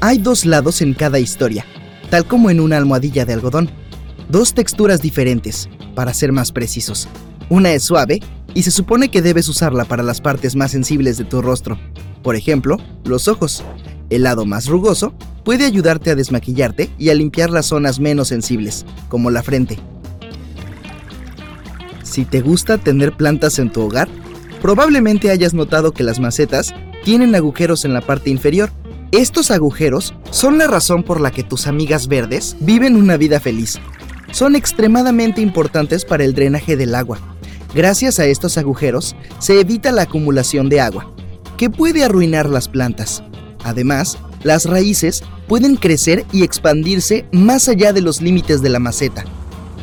Hay dos lados en cada historia, tal como en una almohadilla de algodón. Dos texturas diferentes, para ser más precisos. Una es suave y se supone que debes usarla para las partes más sensibles de tu rostro. Por ejemplo, los ojos. El lado más rugoso puede ayudarte a desmaquillarte y a limpiar las zonas menos sensibles, como la frente. Si te gusta tener plantas en tu hogar, probablemente hayas notado que las macetas tienen agujeros en la parte inferior estos agujeros son la razón por la que tus amigas verdes viven una vida feliz. Son extremadamente importantes para el drenaje del agua. Gracias a estos agujeros se evita la acumulación de agua, que puede arruinar las plantas. Además, las raíces pueden crecer y expandirse más allá de los límites de la maceta.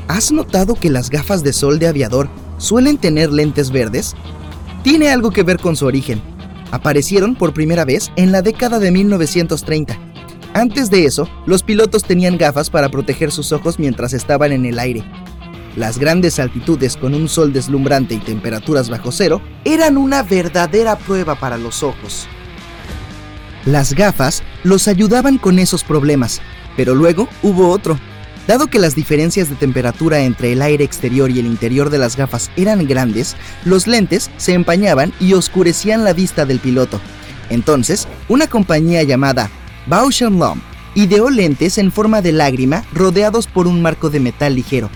¿Has notado que las gafas de sol de aviador suelen tener lentes verdes? Tiene algo que ver con su origen aparecieron por primera vez en la década de 1930. Antes de eso, los pilotos tenían gafas para proteger sus ojos mientras estaban en el aire. Las grandes altitudes con un sol deslumbrante y temperaturas bajo cero eran una verdadera prueba para los ojos. Las gafas los ayudaban con esos problemas, pero luego hubo otro. Dado que las diferencias de temperatura entre el aire exterior y el interior de las gafas eran grandes, los lentes se empañaban y oscurecían la vista del piloto. Entonces, una compañía llamada Bausch Lomb ideó lentes en forma de lágrima rodeados por un marco de metal ligero.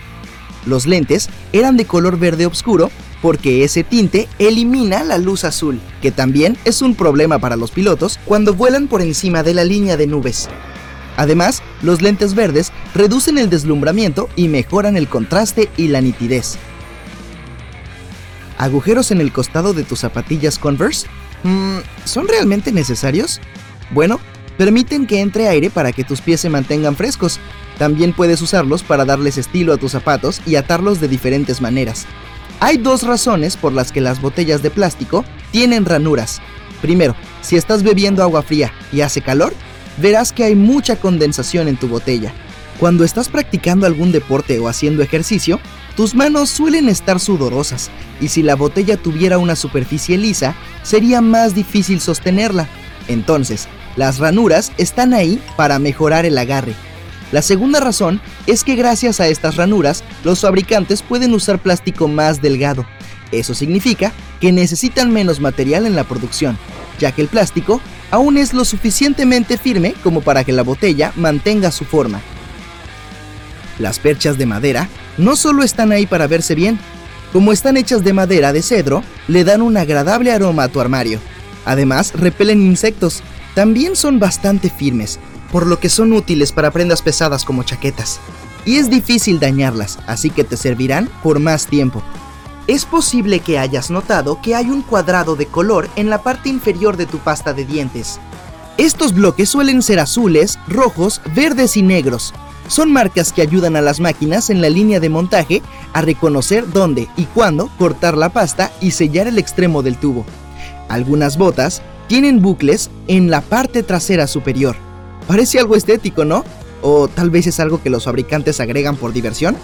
Los lentes eran de color verde oscuro porque ese tinte elimina la luz azul, que también es un problema para los pilotos cuando vuelan por encima de la línea de nubes. Además, los lentes verdes reducen el deslumbramiento y mejoran el contraste y la nitidez. ¿Agujeros en el costado de tus zapatillas Converse? Mm, ¿Son realmente necesarios? Bueno, permiten que entre aire para que tus pies se mantengan frescos. También puedes usarlos para darles estilo a tus zapatos y atarlos de diferentes maneras. Hay dos razones por las que las botellas de plástico tienen ranuras. Primero, si estás bebiendo agua fría y hace calor, verás que hay mucha condensación en tu botella. Cuando estás practicando algún deporte o haciendo ejercicio, tus manos suelen estar sudorosas y si la botella tuviera una superficie lisa, sería más difícil sostenerla. Entonces, las ranuras están ahí para mejorar el agarre. La segunda razón es que gracias a estas ranuras, los fabricantes pueden usar plástico más delgado. Eso significa que necesitan menos material en la producción, ya que el plástico aún es lo suficientemente firme como para que la botella mantenga su forma. Las perchas de madera no solo están ahí para verse bien, como están hechas de madera de cedro, le dan un agradable aroma a tu armario. Además, repelen insectos. También son bastante firmes, por lo que son útiles para prendas pesadas como chaquetas. Y es difícil dañarlas, así que te servirán por más tiempo. Es posible que hayas notado que hay un cuadrado de color en la parte inferior de tu pasta de dientes. Estos bloques suelen ser azules, rojos, verdes y negros. Son marcas que ayudan a las máquinas en la línea de montaje a reconocer dónde y cuándo cortar la pasta y sellar el extremo del tubo. Algunas botas tienen bucles en la parte trasera superior. Parece algo estético, ¿no? O tal vez es algo que los fabricantes agregan por diversión.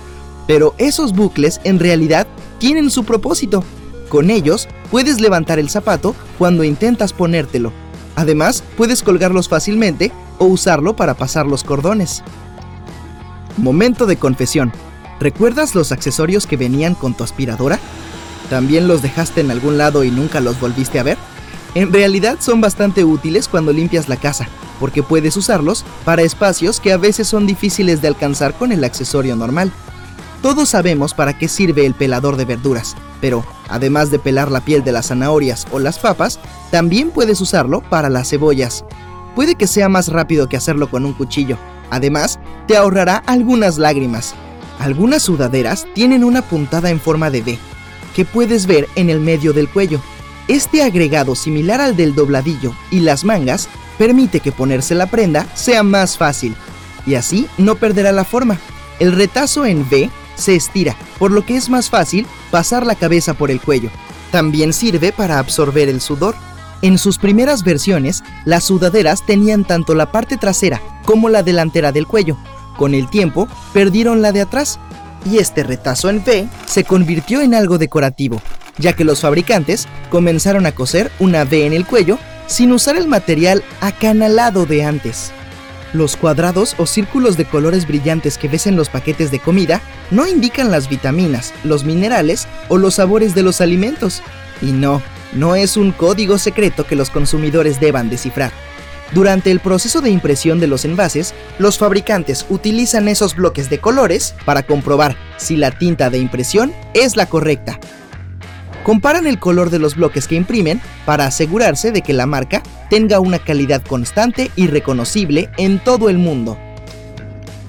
Pero esos bucles en realidad tienen su propósito. Con ellos puedes levantar el zapato cuando intentas ponértelo. Además, puedes colgarlos fácilmente o usarlo para pasar los cordones. Momento de confesión. ¿Recuerdas los accesorios que venían con tu aspiradora? ¿También los dejaste en algún lado y nunca los volviste a ver? En realidad son bastante útiles cuando limpias la casa, porque puedes usarlos para espacios que a veces son difíciles de alcanzar con el accesorio normal. Todos sabemos para qué sirve el pelador de verduras, pero además de pelar la piel de las zanahorias o las papas, también puedes usarlo para las cebollas. Puede que sea más rápido que hacerlo con un cuchillo. Además, te ahorrará algunas lágrimas. Algunas sudaderas tienen una puntada en forma de V, que puedes ver en el medio del cuello. Este agregado similar al del dobladillo y las mangas permite que ponerse la prenda sea más fácil y así no perderá la forma. El retazo en V se estira, por lo que es más fácil pasar la cabeza por el cuello. También sirve para absorber el sudor. En sus primeras versiones, las sudaderas tenían tanto la parte trasera como la delantera del cuello. Con el tiempo, perdieron la de atrás y este retazo en V se convirtió en algo decorativo, ya que los fabricantes comenzaron a coser una V en el cuello sin usar el material acanalado de antes. Los cuadrados o círculos de colores brillantes que ves en los paquetes de comida no indican las vitaminas, los minerales o los sabores de los alimentos. Y no, no es un código secreto que los consumidores deban descifrar. Durante el proceso de impresión de los envases, los fabricantes utilizan esos bloques de colores para comprobar si la tinta de impresión es la correcta. Comparan el color de los bloques que imprimen para asegurarse de que la marca tenga una calidad constante y reconocible en todo el mundo.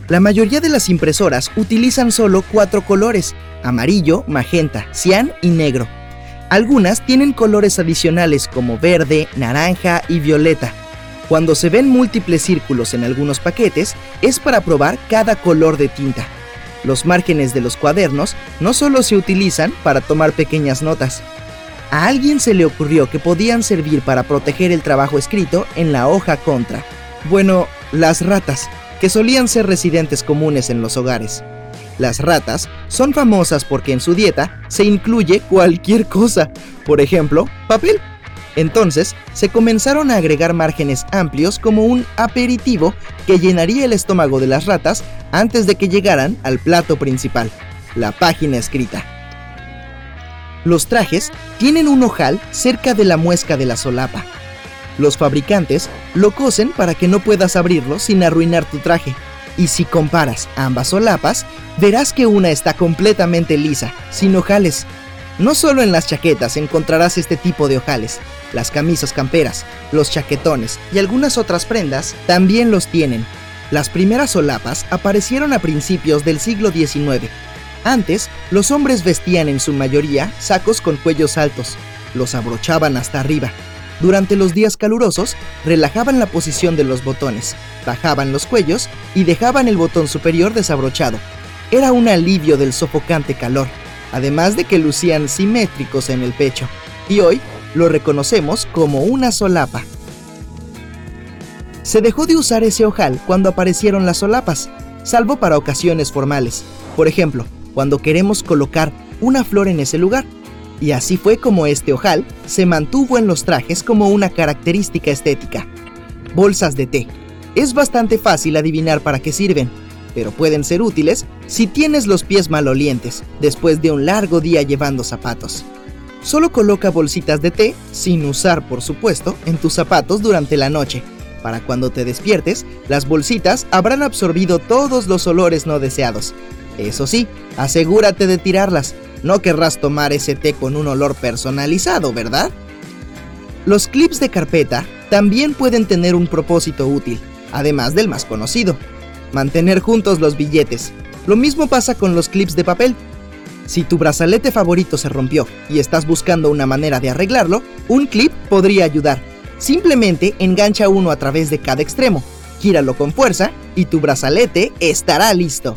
La mayoría de las impresoras utilizan solo cuatro colores, amarillo, magenta, cian y negro. Algunas tienen colores adicionales como verde, naranja y violeta, cuando se ven múltiples círculos en algunos paquetes, es para probar cada color de tinta. Los márgenes de los cuadernos no solo se utilizan para tomar pequeñas notas. A alguien se le ocurrió que podían servir para proteger el trabajo escrito en la hoja contra. Bueno, las ratas, que solían ser residentes comunes en los hogares. Las ratas son famosas porque en su dieta se incluye cualquier cosa, por ejemplo, papel. Entonces, se comenzaron a agregar márgenes amplios como un aperitivo que llenaría el estómago de las ratas antes de que llegaran al plato principal, la página escrita. Los trajes tienen un ojal cerca de la muesca de la solapa. Los fabricantes lo cosen para que no puedas abrirlo sin arruinar tu traje. Y si comparas ambas solapas, verás que una está completamente lisa, sin ojales. No solo en las chaquetas encontrarás este tipo de ojales, las camisas camperas, los chaquetones y algunas otras prendas también los tienen. Las primeras solapas aparecieron a principios del siglo XIX. Antes, los hombres vestían en su mayoría sacos con cuellos altos, los abrochaban hasta arriba. Durante los días calurosos, relajaban la posición de los botones, bajaban los cuellos y dejaban el botón superior desabrochado. Era un alivio del sofocante calor, además de que lucían simétricos en el pecho. Y hoy lo reconocemos como una solapa. Se dejó de usar ese ojal cuando aparecieron las solapas, salvo para ocasiones formales, por ejemplo, cuando queremos colocar una flor en ese lugar. Y así fue como este ojal se mantuvo en los trajes como una característica estética. Bolsas de té. Es bastante fácil adivinar para qué sirven, pero pueden ser útiles si tienes los pies malolientes después de un largo día llevando zapatos. Solo coloca bolsitas de té, sin usar por supuesto, en tus zapatos durante la noche. Para cuando te despiertes, las bolsitas habrán absorbido todos los olores no deseados. Eso sí, asegúrate de tirarlas. No querrás tomar ese té con un olor personalizado, ¿verdad? Los clips de carpeta también pueden tener un propósito útil, además del más conocido. Mantener juntos los billetes. Lo mismo pasa con los clips de papel. Si tu brazalete favorito se rompió y estás buscando una manera de arreglarlo, un clip podría ayudar. Simplemente engancha uno a través de cada extremo, gíralo con fuerza y tu brazalete estará listo.